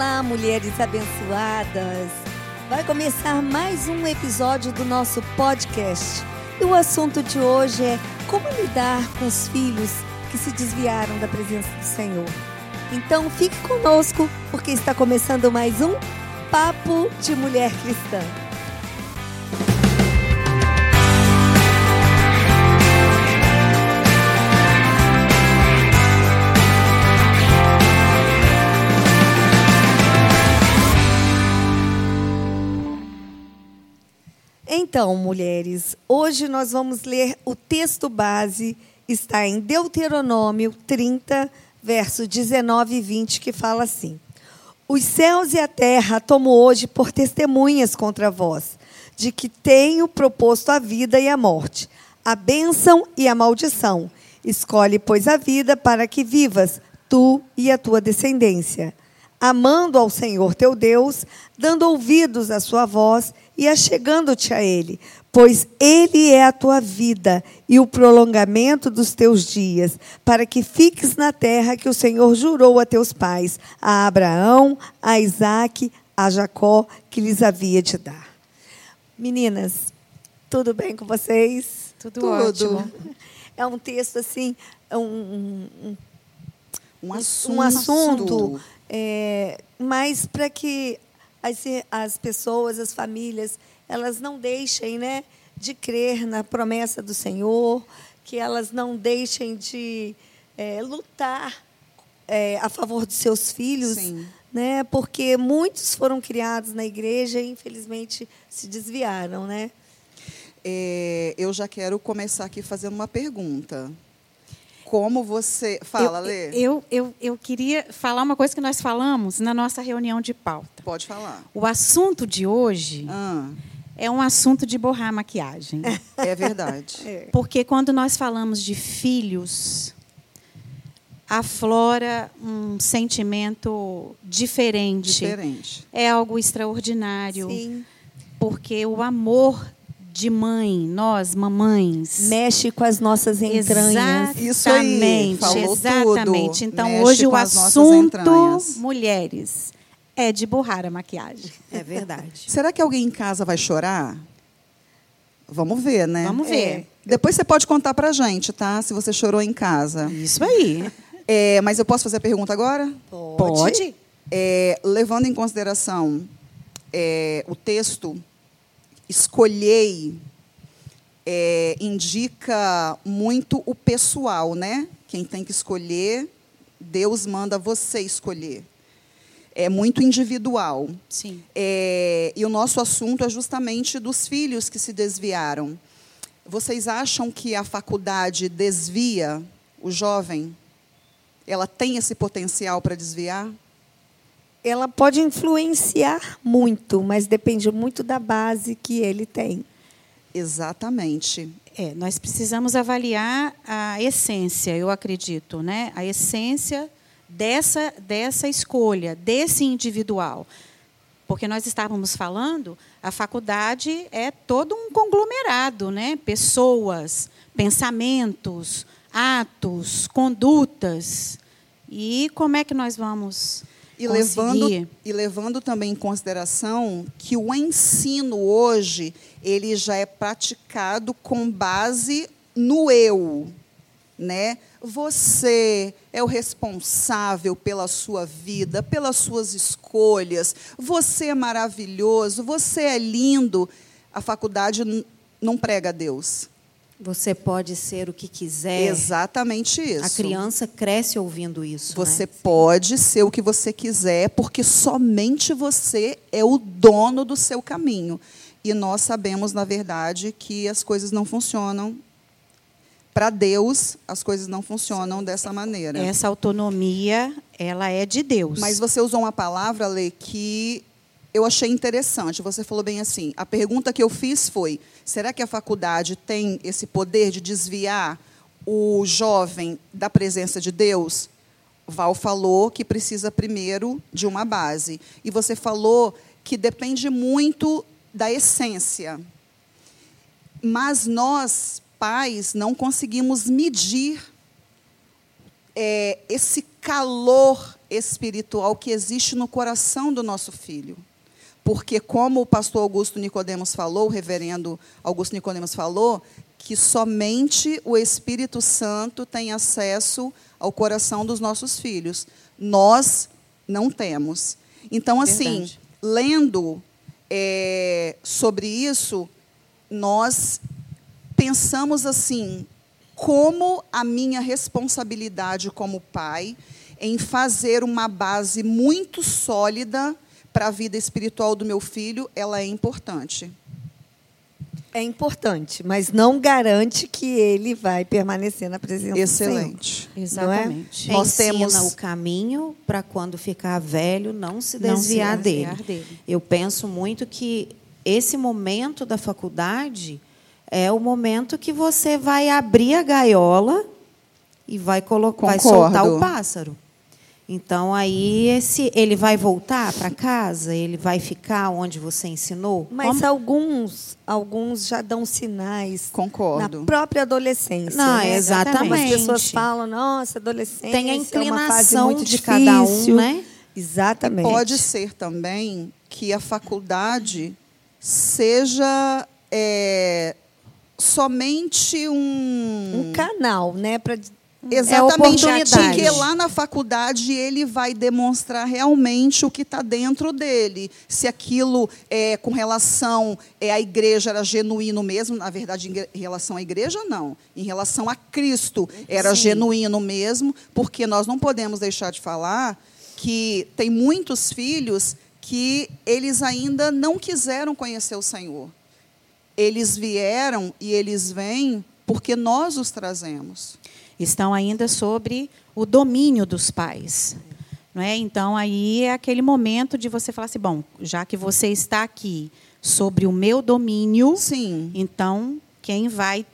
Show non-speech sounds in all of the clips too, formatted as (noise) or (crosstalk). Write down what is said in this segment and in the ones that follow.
Olá, mulheres abençoadas! Vai começar mais um episódio do nosso podcast. E o assunto de hoje é como lidar com os filhos que se desviaram da presença do Senhor. Então fique conosco, porque está começando mais um Papo de Mulher Cristã. Então, mulheres, hoje nós vamos ler o texto base, está em Deuteronômio 30, verso 19 e 20, que fala assim: Os céus e a terra tomo hoje por testemunhas contra vós, de que tenho proposto a vida e a morte, a bênção e a maldição. Escolhe, pois, a vida para que vivas, tu e a tua descendência, amando ao Senhor teu Deus, dando ouvidos à sua voz e achegando-te a Ele, pois Ele é a tua vida e o prolongamento dos teus dias, para que fiques na terra que o Senhor jurou a teus pais, a Abraão, a Isaque, a Jacó, que lhes havia de dar. Meninas, tudo bem com vocês? Tudo, tudo. ótimo. É um texto assim, um, um, um assunto, um assunto é, mas para que as, as pessoas, as famílias, elas não deixem né, de crer na promessa do Senhor, que elas não deixem de é, lutar é, a favor dos seus filhos, Sim. né? Porque muitos foram criados na igreja e infelizmente se desviaram, né? É, eu já quero começar aqui fazendo uma pergunta como você. Fala, eu, Lê. Eu, eu, eu queria falar uma coisa que nós falamos na nossa reunião de pauta. Pode falar. O assunto de hoje ah. é um assunto de borrar a maquiagem. (laughs) É verdade. é. Porque quando nós falamos de filhos, aflora um sentimento diferente. Diferente. É algo extraordinário. Sim. Porque o amor de mãe, nós, mamães. Mexe com as nossas entranhas. Exatamente, Isso aí, falou exatamente. Tudo. Então, Mexe hoje o assunto mulheres é de borrar a maquiagem. É verdade. (laughs) Será que alguém em casa vai chorar? Vamos ver, né? Vamos ver. É. Depois você pode contar pra gente, tá? Se você chorou em casa. Isso aí. É, mas eu posso fazer a pergunta agora? Pode. pode. É, levando em consideração é, o texto escolhei é, indica muito o pessoal, né? Quem tem que escolher, Deus manda você escolher. É muito individual. Sim. É, e o nosso assunto é justamente dos filhos que se desviaram. Vocês acham que a faculdade desvia o jovem? Ela tem esse potencial para desviar? Ela pode influenciar muito, mas depende muito da base que ele tem. Exatamente. É, nós precisamos avaliar a essência, eu acredito, né? A essência dessa dessa escolha, desse individual. Porque nós estávamos falando, a faculdade é todo um conglomerado, né? Pessoas, pensamentos, atos, condutas. E como é que nós vamos e levando, e levando também em consideração que o ensino hoje ele já é praticado com base no eu, né? Você é o responsável pela sua vida, pelas suas escolhas. Você é maravilhoso, você é lindo. A faculdade não prega a Deus. Você pode ser o que quiser. Exatamente isso. A criança cresce ouvindo isso. Você né? pode ser o que você quiser, porque somente você é o dono do seu caminho. E nós sabemos, na verdade, que as coisas não funcionam. Para Deus, as coisas não funcionam dessa maneira. Essa autonomia, ela é de Deus. Mas você usou uma palavra, Lê, que eu achei interessante. Você falou bem assim. A pergunta que eu fiz foi: será que a faculdade tem esse poder de desviar o jovem da presença de Deus? Val falou que precisa primeiro de uma base. E você falou que depende muito da essência. Mas nós, pais, não conseguimos medir é, esse calor espiritual que existe no coração do nosso filho. Porque, como o pastor Augusto Nicodemos falou, o reverendo Augusto Nicodemos falou, que somente o Espírito Santo tem acesso ao coração dos nossos filhos. Nós não temos. Então, assim, Verdade. lendo é, sobre isso, nós pensamos assim: como a minha responsabilidade como pai em fazer uma base muito sólida para a vida espiritual do meu filho, ela é importante. É importante, mas não garante que ele vai permanecer na presença Excelente. Exatamente. Nós Ensina temos- o caminho para quando ficar velho não se Não se desviar, desviar dele. dele. Eu penso muito que esse momento da faculdade é o momento que você vai abrir a gaiola e vai colocar, vai soltar o pássaro. Então aí esse ele vai voltar para casa, ele vai ficar onde você ensinou. Mas Como- alguns, alguns já dão sinais Concordo. na própria adolescência. Não, né? exatamente. Algumas pessoas falam, nossa, adolescência tem a é uma fase inclinação muito de cada um, difícil. né? Exatamente. Pode ser também que a faculdade seja é, somente um. um canal, né, para Exatamente, oportunidade. porque lá na faculdade ele vai demonstrar realmente o que está dentro dele. Se aquilo é com relação é, à igreja era genuíno mesmo, na verdade, em relação à igreja, não. Em relação a Cristo era Sim. genuíno mesmo, porque nós não podemos deixar de falar que tem muitos filhos que eles ainda não quiseram conhecer o Senhor. Eles vieram e eles vêm porque nós os trazemos. Estão ainda sobre o domínio dos pais. Não é? Então, aí é aquele momento de você falar assim: bom, já que você está aqui sobre o meu domínio, Sim. então quem vai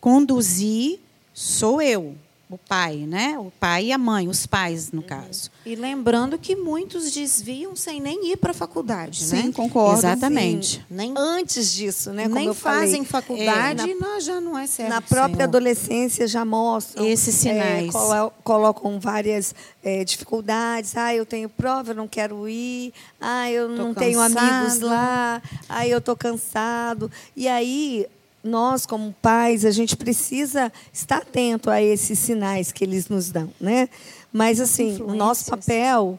conduzir sou eu, o pai, né? O pai e a mãe, os pais, no caso. E lembrando que muitos desviam sem nem ir para a faculdade, Sim, né? concordo. Exatamente. Nem, antes disso, né, como nem eu falei. fazem faculdade É, e nós já não é certo. na própria Senhor. adolescência já mostram Esses sinais. é, colo- colocam várias é, dificuldades ah eu tenho prova eu não quero ir ah eu Tô não tenho amigos cansado. lá ah eu estou cansado e aí nós como pais a gente precisa estar atento a esses sinais que eles nos dão né mas assim o nosso papel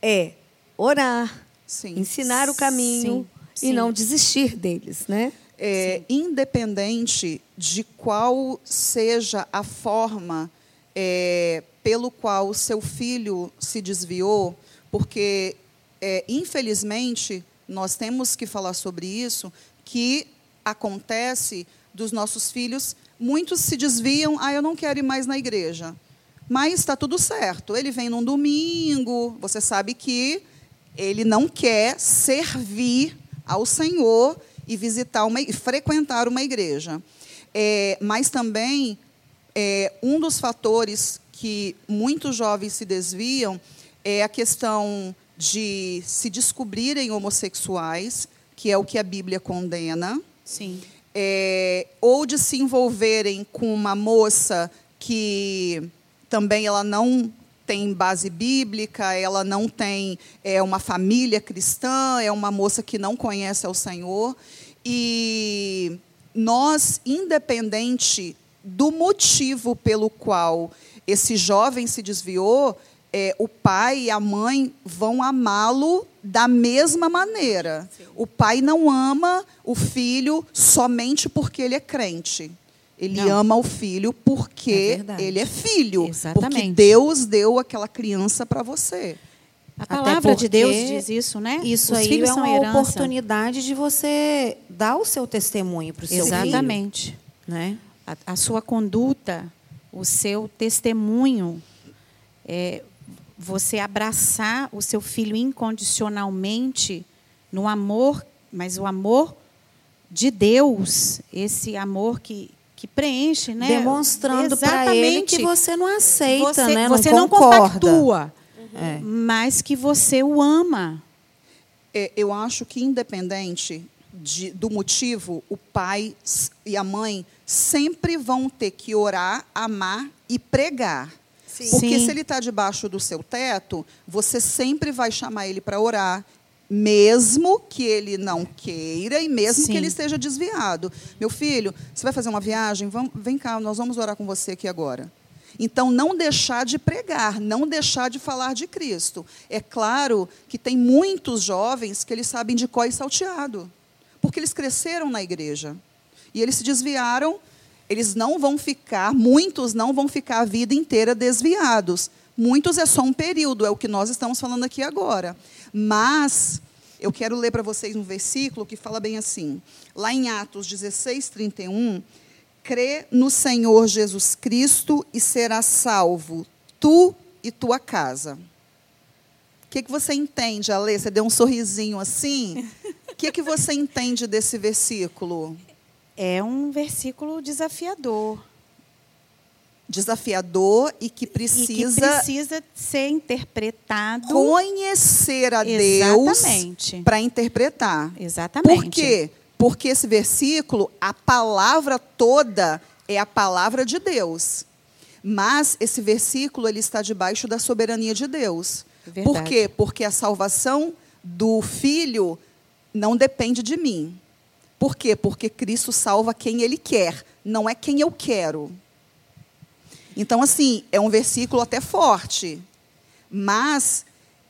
é orar Sim. ensinar o caminho Sim, e sim. não desistir deles né É, independente de qual seja a forma é, pelo qual o seu filho se desviou, porque, é, infelizmente, nós temos que falar sobre isso, que acontece dos nossos filhos, muitos se desviam, ah, eu não quero ir mais na igreja. Mas está tudo certo. Ele vem num domingo, você sabe que ele não quer servir ao Senhor e visitar uma, e frequentar uma igreja. É, mas também é, um dos fatores que muitos jovens se desviam é a questão de se descobrirem homossexuais, que é o que a Bíblia condena Sim. é, ou de se envolverem com uma moça que também ela não tem base bíblica, ela não tem é, uma família cristã, é uma moça que não conhece ao Senhor. E nós, independente do motivo pelo qual esse jovem se desviou, é, o pai e a mãe vão amá-lo da mesma maneira. O pai não ama o filho somente porque ele é crente. Ele Não. ama o filho É porque verdade. ele é filho. Porque Exatamente. Deus deu aquela criança para você. A palavra de Deus porque diz isso, né? Isso Os aí filhos é são uma herança. oportunidade de você dar o seu testemunho para o seu filho. Exatamente. Né? A, a sua conduta, o seu testemunho, é, você abraçar o seu filho incondicionalmente no amor, mas o amor de Deus, esse amor que, que preenche, né? Demonstrando para ele Exatamente. que você não aceita, você, né? você não não concorda. compactua, É. mas que você o ama. É, eu acho que, independente de- do motivo, o pai e a mãe sempre vão ter que orar, amar e pregar. Sim. Porque Sim. se ele está debaixo do seu teto, você sempre vai chamar ele para orar, mesmo que ele não queira e mesmo Sim. que ele esteja desviado. Meu filho, você vai fazer uma viagem? Vamos, vem cá, nós vamos orar com você aqui agora. Então, não deixar de pregar, não deixar de falar de Cristo. É claro que tem muitos jovens que eles sabem de có e salteado, porque eles cresceram na igreja. E eles se desviaram, eles não vão ficar, muitos não vão ficar a vida inteira desviados. Muitos é só um período, é o que nós estamos falando aqui agora. Mas eu quero ler para vocês um versículo que fala bem assim. Lá em Atos 16, 31, crê no Senhor Jesus Cristo e serás salvo, tu e tua casa. O que, que você entende, Alê? Você deu um sorrisinho assim? O que, que você entende desse versículo? É um versículo desafiador. Desafiador e que E que precisa precisa ser interpretado. conhecer a Deus Exatamente. para interpretar. Exatamente. Por quê? Porque esse versículo, a palavra toda é a palavra de Deus. Mas esse versículo ele está debaixo da soberania de Deus. Verdade. Por quê? Porque a salvação do filho não depende de mim. Por quê? Porque Cristo salva quem ele quer, não é quem eu quero. Então, assim, é um versículo até forte, mas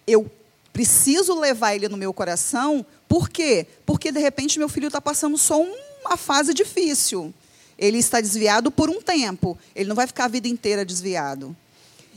eu preciso levar ele no meu coração, por quê? Porque, de repente, meu filho está passando só uma fase difícil. Ele está desviado por um tempo, ele não vai ficar a vida inteira desviado.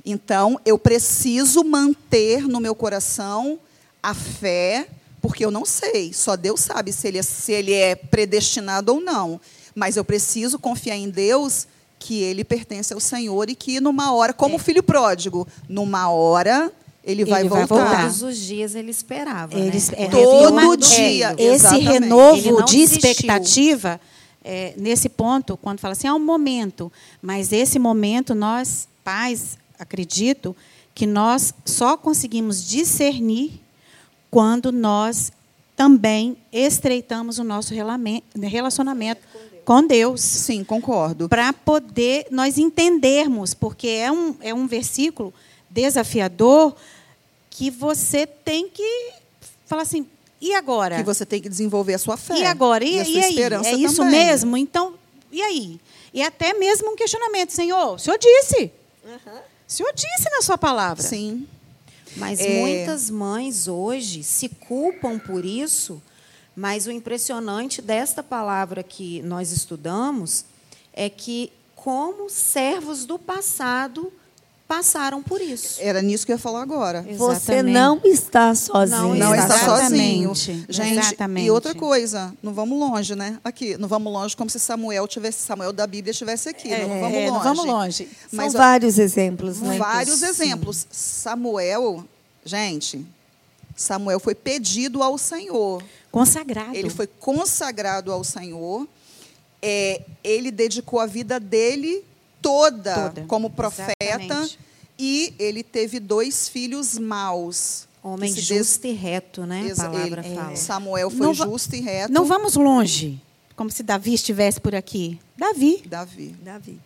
Então, eu preciso manter no meu coração a fé, porque eu não sei, só Deus sabe se ele, é, se ele é predestinado ou não. Mas eu preciso confiar em Deus que ele pertence ao Senhor e que numa hora, como o filho pródigo, numa hora ele vai Ele vai voltar. voltar. Todos os dias ele esperava. Eles, né? é, Todo uma- dia, é, esse. Ele renovo de desistiu. expectativa, é, nesse ponto, quando fala assim, é um momento, mas esse momento nós, pais, acredito que nós só conseguimos discernir quando nós também estreitamos o nosso relacionamento com Deus Sim, concordo. para poder nós entendermos, porque é um, é um versículo desafiador que você tem que falar assim, e agora? Que você tem que desenvolver a sua fé. E agora? E, a sua e aí? esperança É isso também. mesmo? Então, e aí? E até mesmo um questionamento, Senhor, o Senhor disse. O Senhor disse na sua palavra. Sim. Mas É. muitas mães hoje se culpam por isso, mas o impressionante desta palavra que nós estudamos é que, como servos do passado, passaram por isso. Era nisso que eu ia falar agora. Você Exatamente. não está sozinho. Não está Exatamente. sozinho. Gente, Exatamente. e outra coisa, não vamos longe, né? Aqui, não vamos longe como se Samuel tivesse, Samuel da Bíblia estivesse aqui. não vamos É, longe. não vamos longe. São Mas, ó, vários exemplos, né? vários Sim. exemplos. Samuel, gente, Samuel foi pedido ao Senhor. Consagrado. Ele foi consagrado ao Senhor. É, ele dedicou a vida dele toda, Toda. como profeta. Exatamente. E ele teve dois filhos maus. Homem se des- justo e reto, né? A palavra ele- fala. Samuel foi Não justo e reto. Não vamos longe, como se Davi estivesse por aqui. Davi, Davi. Davi.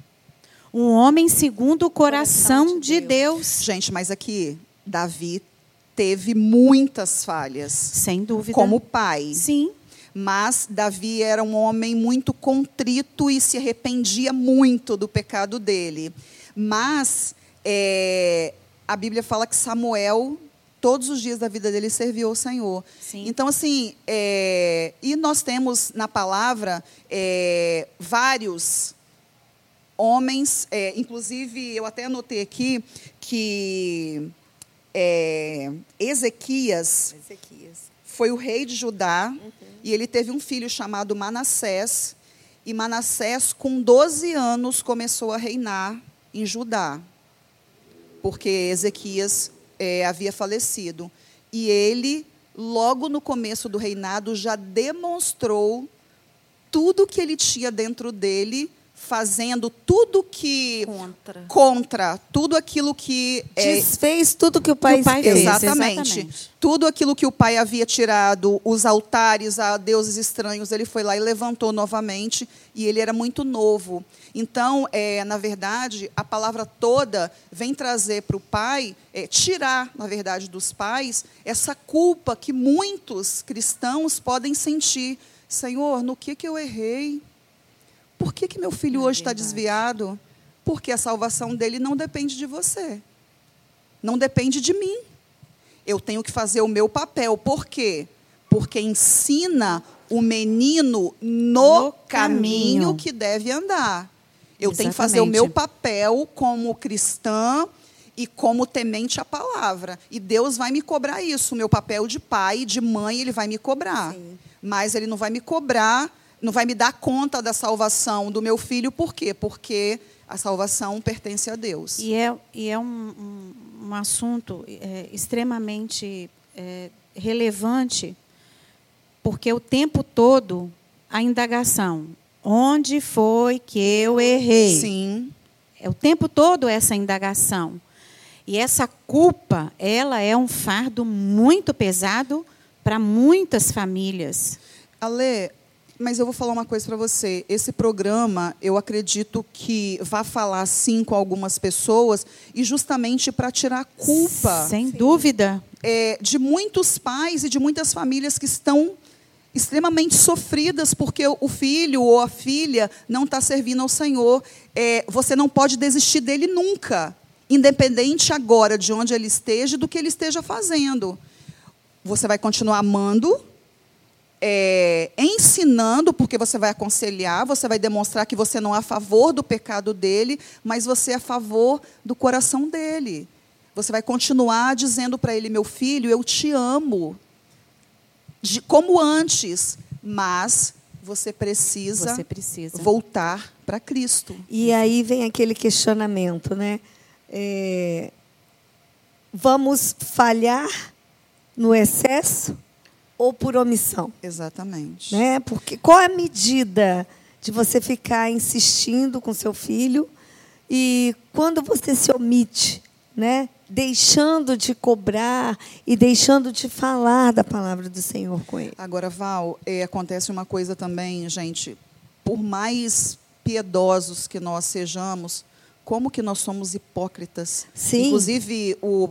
um homem segundo o coração, Coração de de Deus. Gente, mas aqui, Davi teve muitas falhas Sem dúvida. como pai. Sim. Mas Davi era um homem muito contrito e se arrependia muito do pecado dele. Mas é, a Bíblia fala que Samuel, todos os dias da vida dele, serviu ao Senhor. Sim. Então, assim, é, e nós temos na palavra é, vários homens, é, inclusive eu até anotei aqui que é, Ezequias Ezequias. foi o rei de Judá e ele teve um filho chamado Manassés. E Manassés, com 12 anos, começou a reinar em Judá, porque Ezequias eh, havia falecido. E ele, logo no começo do reinado, já demonstrou tudo que ele tinha dentro dele fazendo tudo que Contra. contra tudo aquilo que é, Desfez tudo que o pai, Que o pai fez. fez. Exatamente. exatamente. Tudo aquilo que o pai havia tirado, os altares a deuses estranhos, ele foi lá e levantou novamente, e ele era muito novo. Então, é, na verdade, a palavra toda vem trazer para o pai, é, tirar, na verdade, dos pais, essa culpa que muitos cristãos podem sentir. Senhor, no que, que eu errei? Por que, que meu filho É hoje está desviado? Porque a salvação dele não depende de você. Não depende de mim. Eu tenho que fazer o meu papel. Por quê? Porque ensina o menino no, No caminho. caminho. que deve andar. Eu tenho que fazer o Exatamente. meu papel como cristã e como temente à palavra. E Deus vai me cobrar isso. O meu papel de pai, de mãe, ele vai me cobrar. Mas ele não vai me cobrar, não vai me dar conta da salvação do meu filho. Por quê? Porque a salvação pertence a Deus. E é, e é um, um, um assunto é, extremamente é, relevante, porque o tempo todo a indagação: onde foi que eu errei? Sim. É o tempo todo essa indagação. E essa culpa, ela é um fardo muito pesado para muitas famílias. Ale, mas eu vou falar uma coisa para você. Esse programa, eu acredito que vai falar sim com algumas pessoas e justamente para tirar a culpa Sem dúvida. é, de muitos pais e de muitas famílias que estão extremamente sofridas porque o filho ou a filha não está servindo ao Senhor. É, você não pode desistir dele nunca, independente agora de onde ele esteja e do que ele esteja fazendo. Você vai continuar amando, é, ensinando, porque você vai aconselhar, você vai demonstrar que você não é a favor do pecado dele, mas você é a favor do coração dele. Você vai continuar dizendo para ele, meu filho, eu te amo, de- como antes, mas você precisa, Você precisa. voltar para Cristo. E aí vem aquele questionamento, né? É, vamos falhar no excesso ou por omissão? Exatamente. Né? Porque qual é a medida de você ficar insistindo com seu filho e quando você se omite, né? deixando de cobrar e deixando de falar da palavra do Senhor com ele? Agora, Val, é, acontece uma coisa também, gente. Por mais piedosos que nós sejamos, como que nós somos hipócritas? Sim. Inclusive, o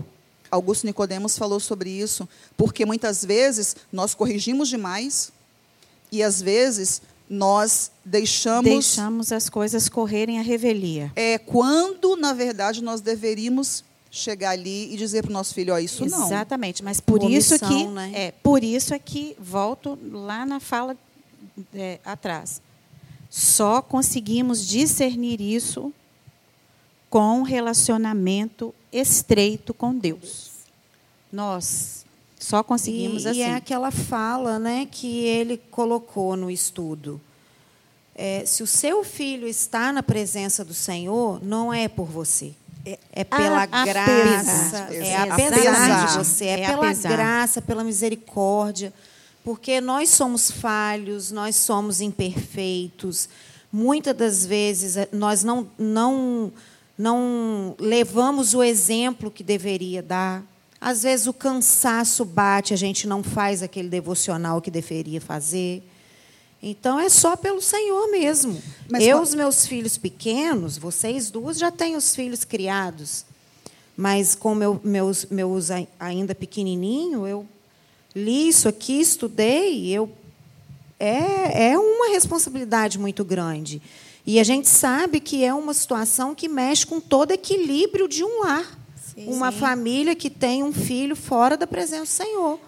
Augusto Nicodemos falou sobre isso, porque muitas vezes nós corrigimos demais e às vezes nós deixamos, Deixamos as coisas correrem à revelia. é quando na verdade nós deveríamos chegar ali e dizer para o nosso filho, ó, isso não. Exatamente, mas por Omissão, isso que né? é por isso é que volto lá na fala é, atrás. Só conseguimos discernir isso com relacionamento estreito com Deus. Nós só conseguimos e, assim. E é aquela fala né, que ele colocou no estudo. É, se o seu filho está na presença do Senhor, não é por você. É, pela a- graça, apesar. é apesar de você, é, É pela apesar. graça, pela misericórdia, porque nós somos falhos, nós somos imperfeitos. Muitas das vezes eh, nós não, não, não levamos o exemplo que deveria dar. Às vezes o cansaço bate, a gente não faz aquele devocional que deveria fazer. Então é só pelo Senhor mesmo. Mas eu, qual- os meus filhos pequenos, vocês duas já têm os filhos criados. Mas com meu, meus, meus ai- ainda pequenininho, eu li isso aqui, estudei, eu é, é uma responsabilidade muito grande. E a gente sabe que é uma situação que mexe com todo equilíbrio de um lar. uma família que tem um filho fora da presença do Senhor.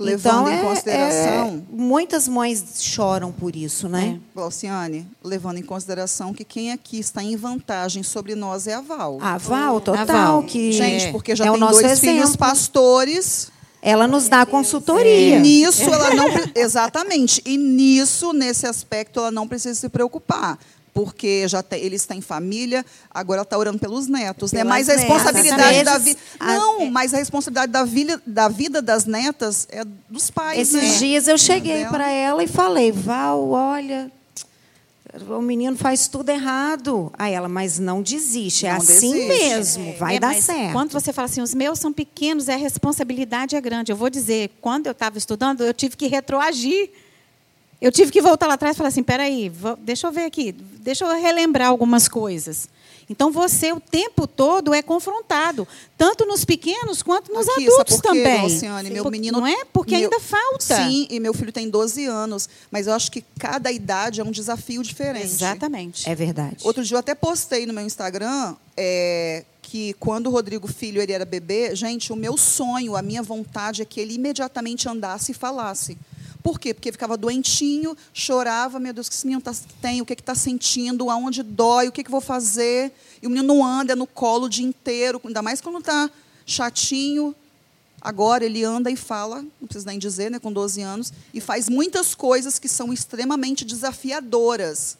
Levando então, em é- consideração- é- muitas mães choram por isso, né? Glauciane, levando em consideração que quem aqui está em vantagem sobre nós é a Val. A Val, total, Val. que Gente, porque já é o tem nosso dois exemplo. filhos pastores. Ela nos dá consultoria. E nisso ela não. (laughs) Exatamente. E nisso, nesse aspecto, ela não precisa se preocupar. Porque já tem, eles têm família, agora ela está orando pelos netos. Né? Mas a netas. responsabilidade da Às vida. Não, mas a responsabilidade da, vilha- da vida das netas é dos pais. Esses né? dias eu cheguei para ela e falei, Val, olha, o menino faz tudo errado. Aí ela, mas não desiste, é Não assim desiste. mesmo, vai É, dar certo. Quando você fala assim, os meus são pequenos, a responsabilidade é grande. Eu vou dizer, quando eu estava estudando, eu tive que retroagir. Eu tive que voltar lá atrás e falar assim, peraí, deixa eu ver aqui, deixa eu relembrar algumas coisas. Então você o tempo todo é confrontado, tanto nos pequenos quanto nos Aqui, adultos sabe por quê, também. Luciane? Meu Por- menino- não é? Porque meu- ainda falta. Sim, e meu filho tem 12 anos, mas eu acho que cada idade é um desafio diferente. Exatamente. É verdade. Outro dia eu até postei no meu Instagram é, que quando o Rodrigo Filho ele era bebê, gente, o meu sonho, a minha vontade é que ele imediatamente andasse e falasse. Por quê? Porque ficava doentinho, chorava, meu Deus, o que esse menino tá, tem, o que está sentindo, aonde dói, o que, que vou fazer. E o menino não anda no colo o dia inteiro, ainda mais quando está chatinho. Agora ele anda e fala, não precisa nem dizer, né, com 12 anos, e faz muitas coisas que são extremamente desafiadoras.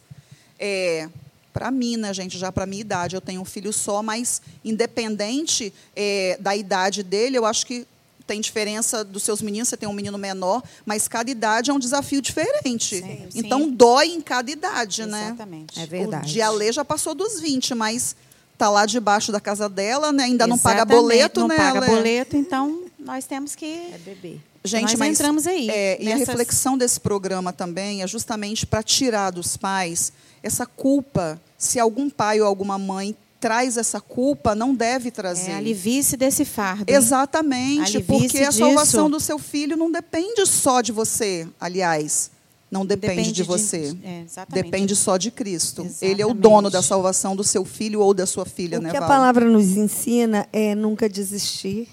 É, para mim, né, gente, já para minha idade, eu tenho um filho só, mas independente é, da idade dele, eu acho que tem diferença dos seus meninos, você tem um menino menor, mas cada idade é um desafio diferente. Sim, então sim. dói em cada idade, né? Exatamente. É verdade. O de Ale já passou dos 20, mas tá lá debaixo da casa dela, né? Ainda não paga Exatamente, boleto, não né? paga Ale? boleto, então nós temos que É bebê. Gente, nós mas entramos aí. é, e a nessas- reflexão desse programa também é justamente para tirar dos pais essa culpa. Se algum pai ou alguma mãe traz essa culpa, não deve trazer. É, alivie-se desse fardo. hein? Exatamente, porque a salvação disso. do seu filho não depende só de você, aliás. Não depende, de você. é, exatamente. Depende só de Cristo. Ele é o Exatamente. dono da salvação do seu filho ou da sua filha, O né, que a Val? palavra nos ensina é nunca desistir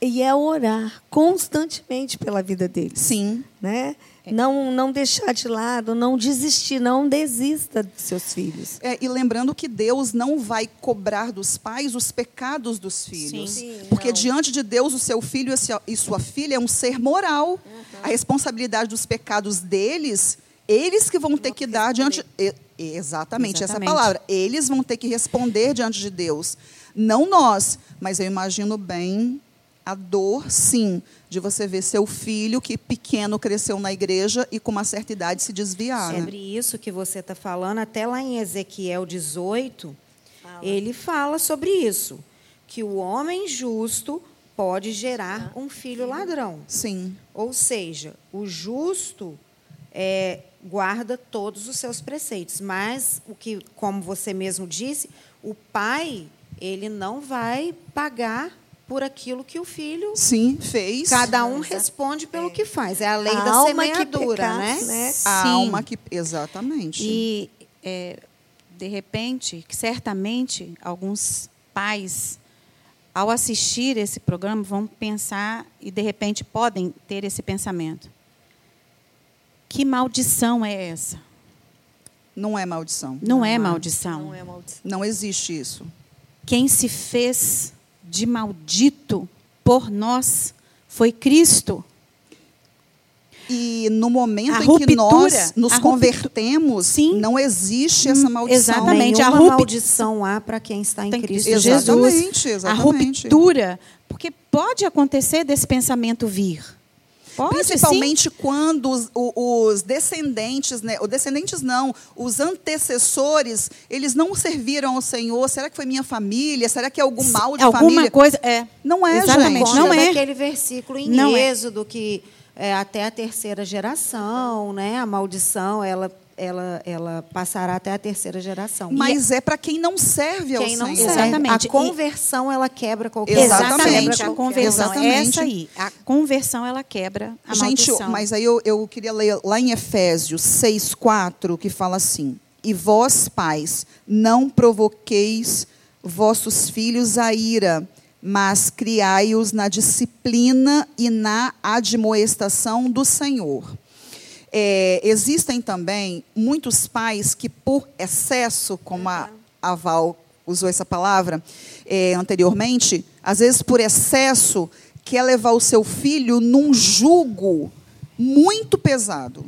e é orar constantemente pela vida deles. Sim. Né? Não, não deixar de lado, não desistir, não desista dos seus filhos. É, e lembrando que Deus não vai cobrar dos pais os pecados dos filhos. Sim, porque não. diante de Deus, o seu filho e sua- filha é um ser moral. A responsabilidade dos pecados deles, eles que vão ter que dar diante. e- e- exatamente, essa é Exatamente. palavra. Eles vão ter que responder diante de Deus. Não nós. Mas eu imagino bem a dor, sim, de você ver seu filho, que pequeno cresceu na igreja e com uma certa idade se desviar. né? Sobre isso que você está falando, até lá em Ezequiel 18, ele fala sobre isso. Que o homem justo pode gerar um filho ladrão. Sim. Ou seja, o justo é, guarda todos os seus preceitos, mas o que, como você mesmo disse, o pai ele não vai pagar por aquilo que o filho. Sim, fez. Cada um responde pelo que faz. É a lei A da alma que semeadura, pecar, né? né? A Sim. alma que. Exatamente. E, é, de repente, que certamente, alguns pais, ao assistir esse programa, vão pensar e, de repente, podem ter esse pensamento. Que maldição é essa? Não é maldição. Não, é há. maldição. Não é maldição. Não existe isso. Quem se fez de maldito por nós foi Cristo. E no momento A em que ruptura, nós nos convertemos, Sim. não existe essa Hum, maldição. exatamente. a rupi- maldição há para quem está em Tem Cristo Cristo Jesus. Exatamente, A exatamente. ruptura, porque pode acontecer desse pensamento vir. Pode, Principalmente quando os, os descendentes, né, os descendentes não, os antecessores, eles não serviram ao Senhor. Será que foi minha família? Será que é algum sim. mal de Alguma família? coisa é. Não é, Exatamente, gente. não é. daquele versículo em Não é. Êxodo que é, até a terceira geração, né? A maldição ela ela ela passará até a terceira geração. Mas é para quem não serve ao quem não Senhor. serve, Exatamente. a conversão ela quebra qualquer Exatamente. Exatamente, a conversão. Exatamente. Essa aí. A conversão, ela quebra a Gente, maldição. mas aí eu, eu queria ler lá em Efésios 6, 4, que fala assim: E vós, pais, não provoqueis vossos filhos a ira, mas criai-os na disciplina e na admoestação do Senhor. É, existem também muitos pais que, por excesso, como a, a Val usou essa palavra é, anteriormente, às vezes por excesso, quer levar o seu filho num jugo muito pesado.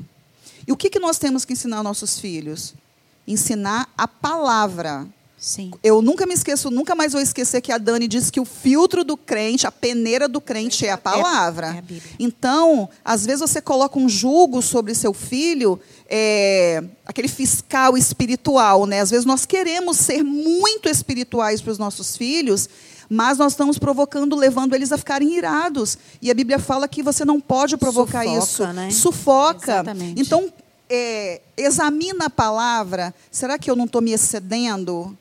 E o que, que nós temos que ensinar aos nossos filhos? Ensinar a palavra. Sim. Eu nunca me esqueço, nunca mais vou esquecer que a Dani disse que o filtro do crente, a peneira do crente é a palavra. é a Bíblia. Então, às vezes você coloca um julgo sobre seu filho, é, aquele fiscal espiritual, né? Às vezes nós queremos ser muito espirituais para os nossos filhos, mas nós estamos provocando, levando eles a ficarem irados. E a Bíblia fala que você não pode provocar Sufoca, isso. né? Sufoca. Exatamente. Então, é, examina a palavra. Será que eu não estou me excedendo?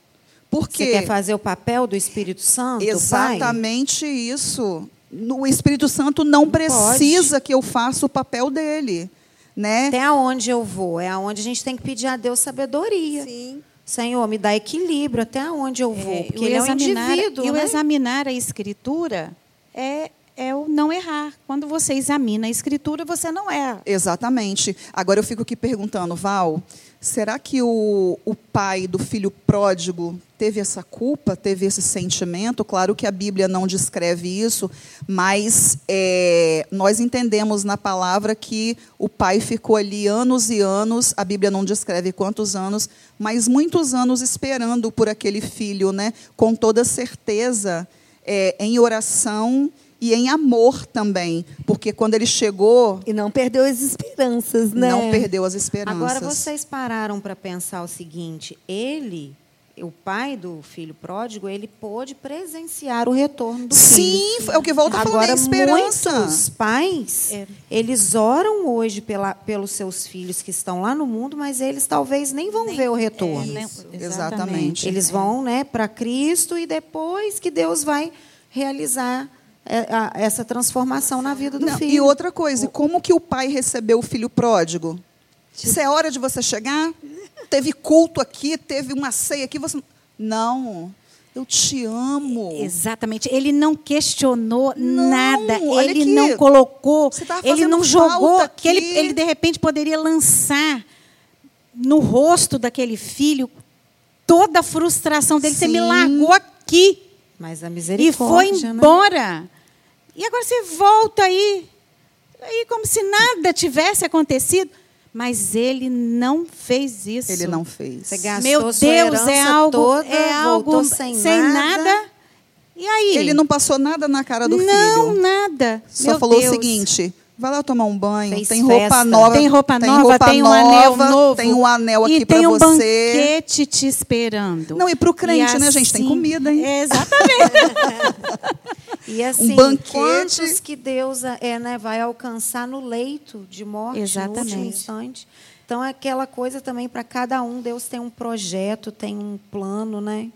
Por Você quer fazer o papel do Espírito Santo, pai? Exatamente isso. O Espírito Santo não precisa que eu faça o papel dele, né? Até aonde eu vou? É aonde a gente tem que pedir a Deus sabedoria. Sim. Senhor, me dá equilíbrio. Até aonde eu vou? É, Porque o ele é um examinar- indivíduo, E o né? examinar a escritura é, é o não errar. Quando você examina a escritura, você não erra. Exatamente. Agora eu fico aqui perguntando, Val, será que o, o pai do filho pródigo teve essa culpa, teve esse sentimento? Claro que a Bíblia não descreve isso, mas é, nós entendemos na palavra que o pai ficou ali anos e anos, a Bíblia não descreve quantos anos, mas muitos anos esperando por aquele filho, né? com toda certeza, é, em oração e em amor também, porque quando ele chegou, E não perdeu as esperanças, né? não perdeu as esperanças. Agora vocês pararam para pensar o seguinte: ele, o pai do filho pródigo, ele pôde presenciar o retorno do Sim, filho. é o que volta falando, é Agora, a esperança. muitos pais, É. eles oram hoje pela, pelos seus filhos que estão lá no mundo, mas eles talvez nem vão ver o retorno. É, né? exatamente. Eles vão né, para Cristo e depois que Deus vai realizar a- essa transformação na vida do Não, filho. e outra coisa, como que o pai recebeu o filho pródigo? Isso é hora de você chegar? Teve culto aqui, teve uma ceia aqui, você não. Eu te amo. Exatamente. Ele não questionou Não, nada. Ele aqui. não colocou. Você ele não jogou. falta Que ele, aqui. ele, de repente, poderia lançar no rosto daquele filho toda a frustração dele. Você me Sim. largou aqui Mas a e misericórdia, foi né? embora. E agora você volta aí. Aí, como se nada tivesse acontecido. Mas ele não fez isso. Ele não fez. Você gastou Meu sua Deus, é algo, toda, é algo sem, nada. nada. E aí? Ele não passou nada na cara do não, filho. nada. Só Meu falou Deus. o seguinte: vai lá tomar um banho, Fez tem roupa festa. nova. Tem roupa nova, roupa tem um nova, anel novo. Tem um anel aqui e para tem um você. banquete te esperando. Não, e pro crente, E né, gente? Tem assim- comida, hein? Exatamente. (laughs) E assim, Um banquete. quantos que Deus é, né, vai alcançar no leito de morte, no último Exatamente. instante. Então, é aquela coisa também para cada um, Deus tem um projeto, tem um plano, né?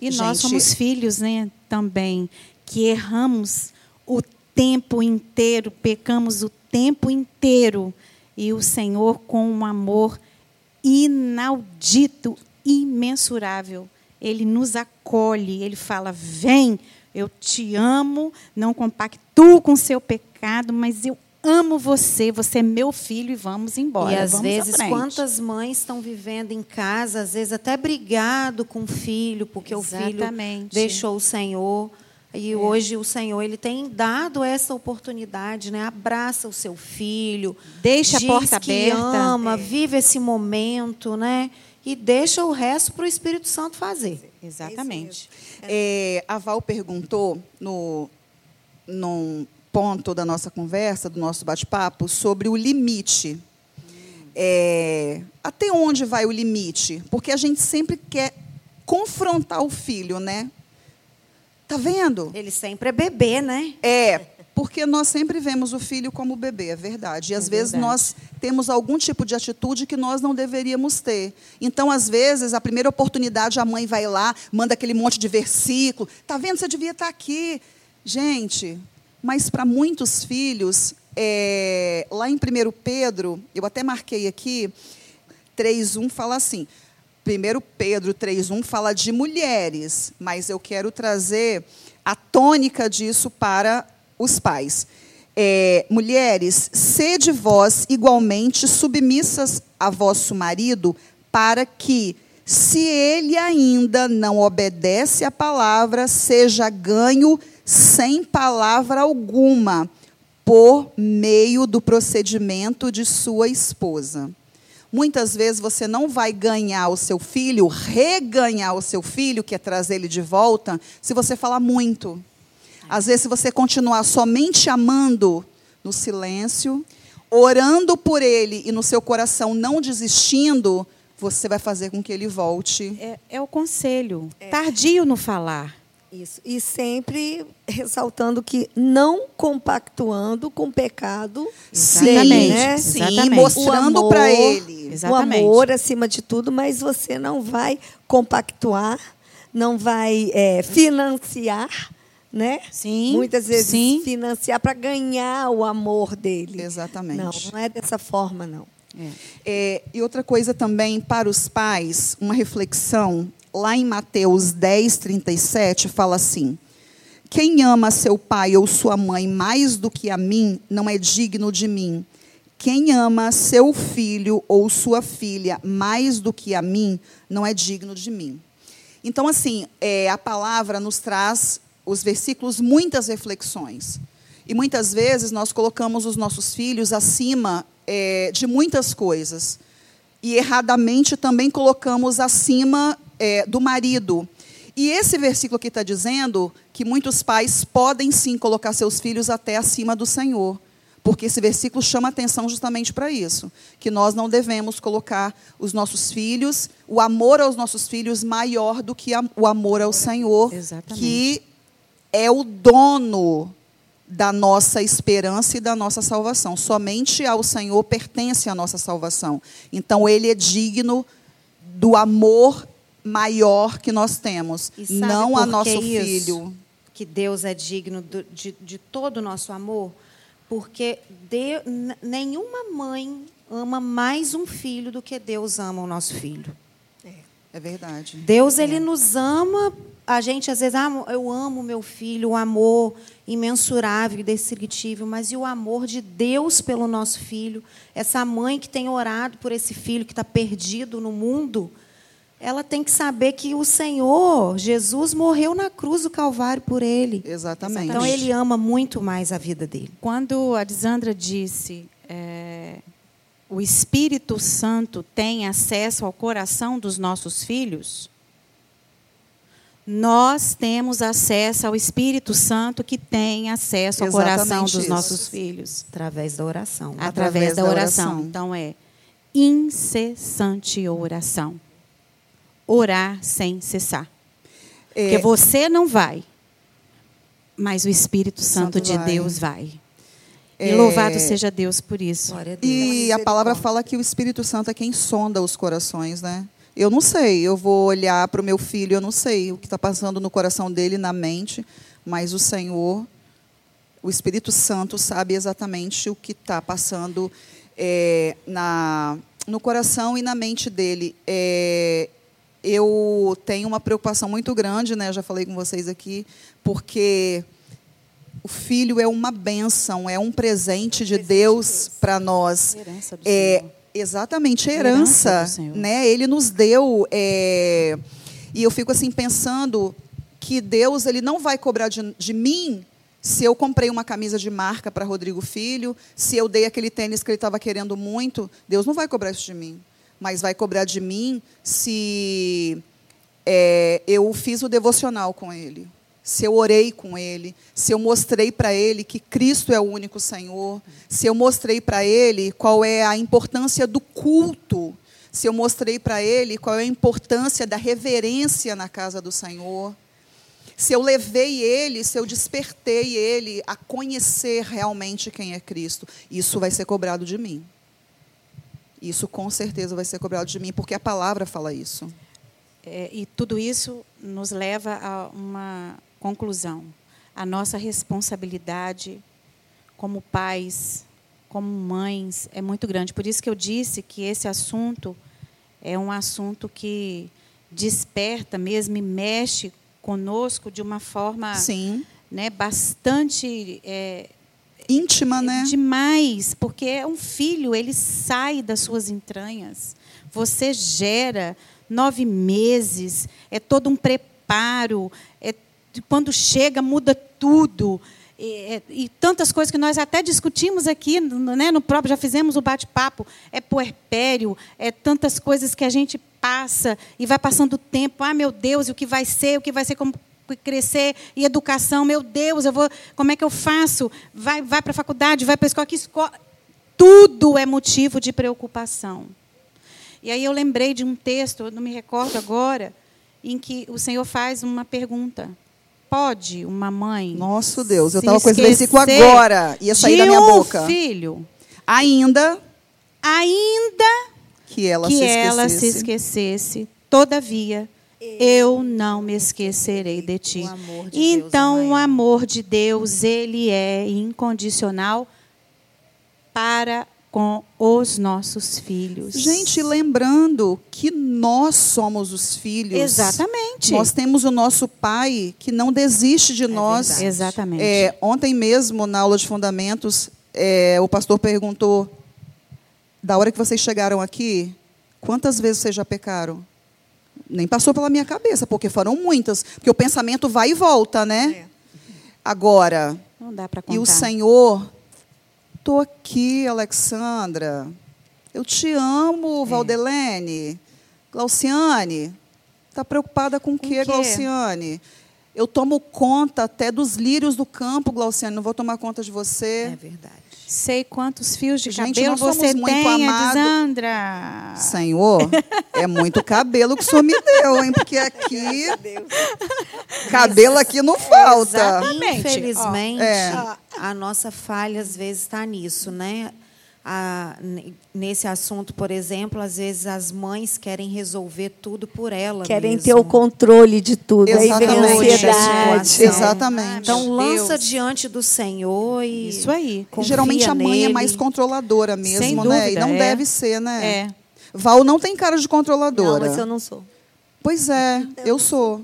E nós Gente- somos filhos, né, também, que erramos o tempo inteiro, pecamos o tempo inteiro. E o Senhor, com um amor inaudito, imensurável, Ele nos acolhe, Ele fala: Vem, eu te amo, não compactuo com o seu pecado, mas eu amo você, você é meu filho e vamos embora. e às vamos vezes, quantas mães estão vivendo em casa, às vezes até brigado com o filho, porque o filho Exatamente. deixou o Senhor. E hoje o Senhor ele tem dado essa oportunidade, né? Abraça o seu filho, Deixa a diz porta que aberta. ama, vive esse momento, né? E deixa o resto para o Espírito Santo fazer. Exatamente. É, a Val perguntou no, num ponto da nossa conversa, do nosso bate-papo, sobre o limite. É, até onde vai o limite? Porque a gente sempre quer confrontar o filho, né? Tá vendo? Ele sempre é bebê, né? É, porque nós sempre vemos o filho como bebê, é verdade. E às É vezes verdade. nós temos algum tipo de atitude que nós não deveríamos ter. Então, às vezes, a primeira oportunidade, a mãe vai lá, manda aquele monte de versículo. Tá vendo? Você devia estar aqui. Gente, mas para muitos filhos, é, lá em 1 Pedro, eu até marquei aqui, 3.1 fala assim. 1 Pedro 3.1 fala de mulheres, mas eu quero trazer a tônica disso para os pais. É, mulheres, sede vós igualmente submissas a vosso marido, para que, se ele ainda não obedece à palavra, seja ganho sem palavra alguma, por meio do procedimento de sua esposa. Muitas vezes você não vai ganhar o seu filho, reganhar o seu filho, que é trazer ele de volta, se você falar muito. Às vezes, se você continuar somente amando no silêncio, orando por ele e no seu coração não desistindo, você vai fazer com que ele volte. É, é o conselho. Tardio no falar. Isso. E sempre ressaltando que não compactuando com o pecado. Exatamente, né? Sim, Exatamente. mostrando para ele. Exatamente. O amor acima de tudo, mas você não vai compactuar, não vai é, financiar, né? Sim, Muitas vezes sim. financiar para ganhar o amor dele. Exatamente. Não, não é dessa forma, não. É, e outra coisa também para os pais, uma reflexão, lá em Mateus 10, 37, fala assim: Quem ama seu pai ou sua mãe mais do que a mim, não é digno de mim. Quem ama seu filho ou sua filha mais do que a mim, não é digno de mim. Então, assim, é, a palavra nos traz, os versículos, muitas reflexões. E muitas vezes nós colocamos os nossos filhos acima é, de muitas coisas. E erradamente também colocamos acima é, do marido. E esse versículo aqui está dizendo que muitos pais podem sim colocar seus filhos até acima do Senhor. Porque esse versículo chama atenção justamente para isso. Que nós não devemos colocar os nossos filhos, o amor aos nossos filhos maior do que o amor ao Senhor, Exatamente. que é o dono da nossa esperança e da nossa salvação. Somente ao Senhor pertence a nossa salvação. Então, Ele é digno do amor maior que nós temos, E não a nosso isso? filho. que Deus é digno do- de, de todo o nosso amor, porque de- nenhuma mãe ama mais um filho do que Deus ama o nosso filho. É verdade. Deus ele nos ama. A gente às vezes, ah, eu amo meu filho, o amor imensurável, indescritível, mas e o amor de Deus pelo nosso filho? Essa mãe que tem orado por esse filho que está perdido no mundo, ela tem que saber que o Senhor, Jesus, morreu na cruz do Calvário por ele. Exatamente. Então ele ama muito mais a vida dele. Quando a Disandra disse é, o Espírito Santo tem acesso ao coração dos nossos filhos, nós temos acesso ao Espírito Santo que tem acesso ao Exatamente coração dos isso. nossos filhos. Através da oração. Através, Através da, da oração. oração. Então é incessante oração. Orar sem cessar. É, Porque você não vai, mas o Espírito Santo, Santo de vai. Deus vai. E É, louvado seja Deus por isso. A Deus. E a palavra fala que o Espírito Santo é quem sonda os corações, né? Eu não sei, eu vou olhar para o meu filho, eu não sei o que está passando no coração dele, na mente, mas o Senhor, o Espírito Santo, sabe exatamente o que está passando é, na, no coração e na mente dele. É, eu tenho uma preocupação muito grande, né? Já falei com vocês aqui, porque o filho é uma bênção, é um presente de Deus para nós. Herança do É, Senhor. exatamente, Herança herança, né? Ele nos deu é, e eu fico assim pensando que Deus ele não vai cobrar de, de mim se eu comprei uma camisa de marca para Rodrigo Filho, se eu dei aquele tênis que ele estava querendo muito, Deus não vai cobrar isso de mim, mas vai cobrar de mim se é, eu fiz o devocional com ele, se eu orei com ele, se eu mostrei para ele que Cristo é o único Senhor, se eu mostrei para ele qual é a importância do culto, se eu mostrei para ele qual é a importância da reverência na casa do Senhor, se eu levei ele, se eu despertei ele a conhecer realmente quem é Cristo, isso vai ser cobrado de mim. Isso com certeza vai ser cobrado de mim, porque a palavra fala isso. É, e tudo isso nos leva a uma conclusão. A nossa responsabilidade como pais, como mães, é muito grande. Por isso que eu disse que esse assunto é um assunto que desperta mesmo e mexe conosco de uma forma Sim. né, bastante é, Íntima, né? Demais, porque é um filho, ele sai das suas entranhas. Você gera nove meses, é todo um preparo. É, quando chega, muda tudo. e, e, tantas coisas que nós até discutimos aqui, né, no próprio, já fizemos o bate-papo, é puerpério, é tantas coisas que a gente passa e vai passando o tempo, ah, meu Deus, o que vai ser, o que vai ser como crescer e educação, meu Deus, eu vou, como é que eu faço? Vai, vai para a faculdade, vai para a escola, que escola? Tudo é motivo de preocupação. E aí eu lembrei de um texto, não me recordo agora, em que o Senhor faz uma pergunta pode uma mãe. Nosso Deus, eu estava com esse versículo agora, ia sair da minha um boca. filho. Ainda. Ainda que ela, que se, ela esquecesse. se esquecesse. Todavia, eu não me esquecerei de ti. O amor de Deus então, é o amor de Deus, ele é incondicional para com os nossos filhos. Gente, lembrando que nós somos os filhos. Exatamente. Nós temos o nosso pai que não desiste de nós. verdade. Exatamente. É, ontem mesmo, na aula de fundamentos, é, o pastor perguntou: da hora que vocês chegaram aqui, quantas vezes vocês já pecaram? Nem passou pela minha cabeça, porque foram muitas. Porque o pensamento vai e volta, né? Agora, Não dá para contar. e o Senhor, estou aqui, Alexandra. Eu te amo, Valdelene. Glauciane, está preocupada com o quê? Glauciane? Eu tomo conta até dos lírios do campo, Glauciane. Não vou tomar conta de você. É verdade. Sei quantos fios de Gente, cabelo você tem, amado. Edisandra. (laughs) Senhor, é muito cabelo que o senhor me deu, hein? Porque aqui. Cabelo aqui não falta. Exatamente. Infelizmente, É. a nossa falha às vezes está nisso, né? A- nesse assunto, por exemplo, às vezes as mães querem resolver tudo por ela Querem mesmo. ter o controle de tudo. Aí vem a Exatamente. ansiedade. Exatamente. Então lança Deus. diante do Senhor e Isso aí. Geralmente a mãe é nele. mais controladora mesmo, Sem né? E dúvida, não é. deve ser, né? É. Val não tem cara de Não, controladora. mas eu não sou. Pois é, eu sou.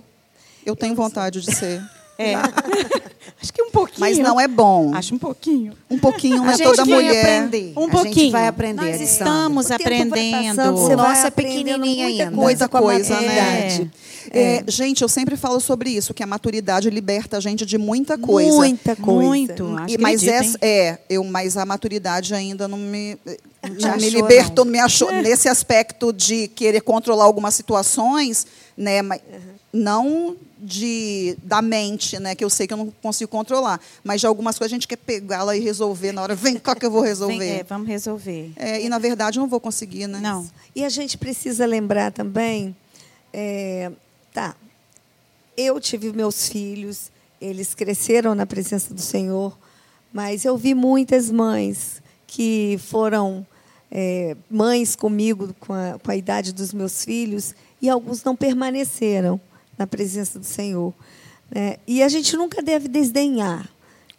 Eu tenho vontade de ser. (laughs) É. (laughs) Acho que um pouquinho. Mas não é bom. Acho um pouquinho. Um pouquinho A é gente toda vai mulher. aprender. Um A pouquinho. gente vai aprender. Nós estamos aprendendo. passando, você vai nosso é muita ainda. Coisa Muita com a coisa, maturidade. né? É, gente, eu sempre falo sobre isso, que a maturidade liberta a gente de muita coisa. Muita coisa. Muito. Acho E, mas acredito, essa, é, eu, mas a maturidade ainda não me, não me achou, libertou, não. não me achou (laughs) nesse aspecto de querer controlar algumas situações, né? Mas não de da mente, né? Que eu sei que eu não consigo controlar, mas de algumas coisas a gente quer pegá-la e resolver na hora. Vem cá que eu vou (laughs) Vem, resolver. é, vamos resolver. É, e na verdade eu não vou conseguir, né? Não. E a gente precisa lembrar também, é, tá, eu tive meus filhos, eles cresceram na presença do Senhor, mas eu vi muitas mães que foram é, mães comigo com a, com a idade dos meus filhos e alguns não permaneceram na presença do Senhor. né? E a gente nunca deve desdenhar.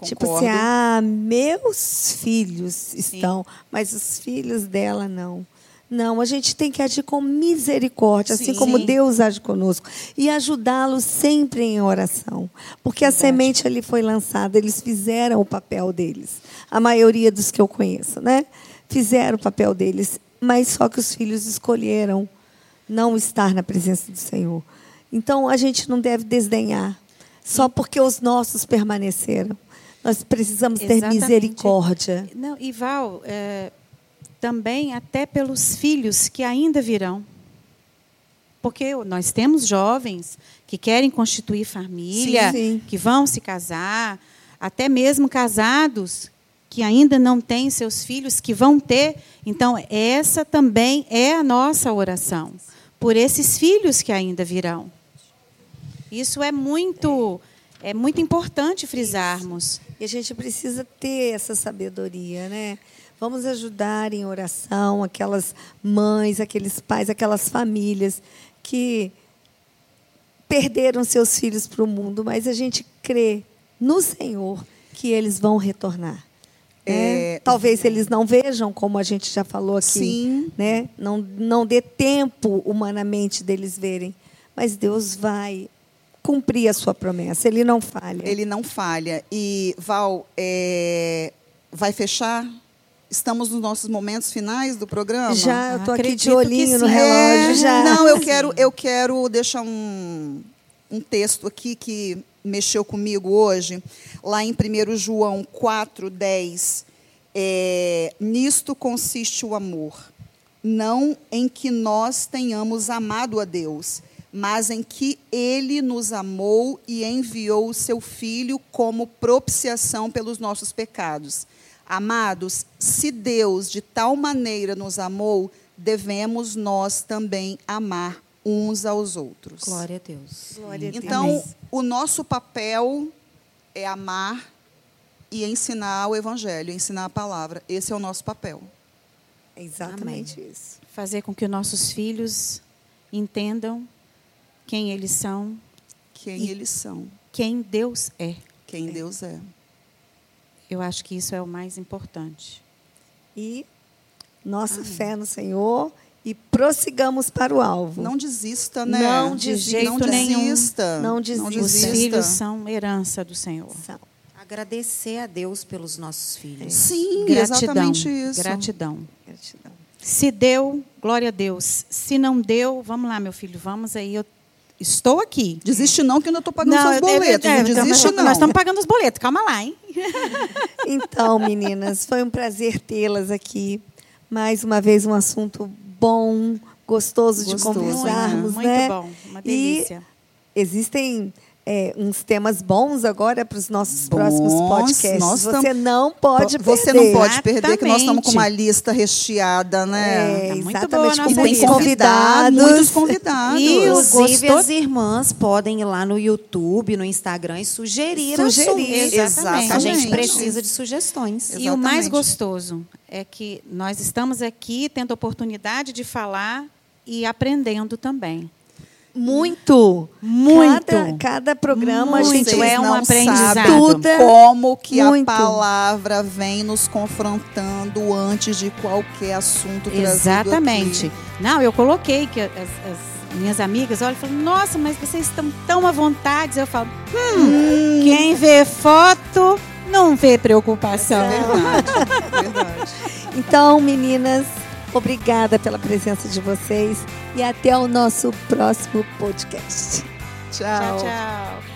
Tipo assim, Concordo. ah, meus filhos estão, mas os filhos dela não. Não, a gente tem que agir com misericórdia, assim Sim. como Deus age conosco. E ajudá-los sempre em oração. Porque a semente ali foi lançada, eles fizeram o papel deles. A maioria dos que eu conheço, né? Fizeram o papel deles, mas só que os filhos escolheram não estar na presença do Senhor. Então a gente não deve desdenhar, só porque os nossos permaneceram. Nós precisamos ter Exatamente. misericórdia. Não, e Val, é, também até pelos filhos que ainda virão. Porque nós temos jovens que querem constituir família, Sim, sim. que vão se casar, até mesmo casados que ainda não têm seus filhos, que vão ter. Então, essa também é a nossa oração, por esses filhos que ainda virão. Isso é muito, é muito importante frisarmos. E a gente precisa ter essa sabedoria, né? Vamos ajudar em oração aquelas mães, aqueles pais, aquelas famílias que perderam seus filhos para o mundo, mas a gente crê no Senhor que eles vão retornar. né? É, Talvez eles não vejam, como a gente já falou aqui, Sim. né? Não, não dê tempo humanamente deles verem, mas Deus vai cumprir a sua promessa. Ele não falha. Ele não falha. E, Val, é, vai fechar? Estamos nos nossos momentos finais do programa? Já, eu tô aqui de olhinho no relógio É, já. Não, eu quero, eu quero deixar um, um texto aqui que mexeu comigo hoje, lá em 1 João 4, 10. É, Nisto consiste o amor, não em que nós tenhamos amado a Deus, mas em que Ele nos amou e enviou o seu Filho como propiciação pelos nossos pecados. Amados, se Deus de tal maneira nos amou, devemos nós também amar uns aos outros. Glória a Deus. Glória a Deus. Então, Amém. o nosso papel é amar e ensinar o evangelho, ensinar a palavra. Esse é o nosso papel. É exatamente isso. Fazer com que nossos filhos entendam quem eles são, Quem eles são, quem Deus é. quem Deus é. Eu acho que isso é o mais importante. E nossa fé no Senhor e prossigamos para o alvo. Não desista, né? Não De desista. jeito não nenhum. desista. Não Os desista. filhos são herança do Senhor. São. Agradecer a Deus pelos nossos filhos. Sim, Gratidão. exatamente isso. Gratidão. Gratidão. Se deu, glória a Deus. Se não deu, vamos lá, meu filho, vamos aí. Eu estou aqui. Desiste não, que eu ainda estou pagando seus é- boletos. é, não então, desiste nós, não. Nós estamos pagando os boletos, calma lá, hein? (laughs) Então, meninas, foi um prazer tê-las aqui. Mais uma vez, um assunto bom, gostoso, de Gostoso, conversarmos, Muito né? bom, uma E delícia. existem é, uns temas bons agora para os nossos Bons, próximos podcasts. nós Você não pode perder. Você não pode perder, que nós estamos Exatamente. com uma lista recheada, né? É, Tá muito exatamente, boa a tem muitos lista. convidados, muitos convidados. E Inclusive, Gostou? as irmãs podem ir lá no YouTube, no Instagram e sugerir, Sugerir, assuntos. exatamente. A gente Exatamente. precisa de sugestões. E o mais Exatamente. gostoso é que nós estamos aqui tendo a oportunidade de falar e aprendendo também. Muito. Muito. Cada, cada programa a Muito. gente Vocês é um aprendizado. como que muito. a palavra vem nos confrontando antes de qualquer assunto Exatamente. aqui. Não, eu coloquei que as, as minhas amigas olham e falam, nossa, mas vocês estão tão à vontade. Eu falo, hum, quem vê foto não vê preocupação. É verdade, verdade. (laughs) Então, meninas, obrigada pela presença de vocês e até o nosso próximo podcast. Tchau. Tchau, tchau.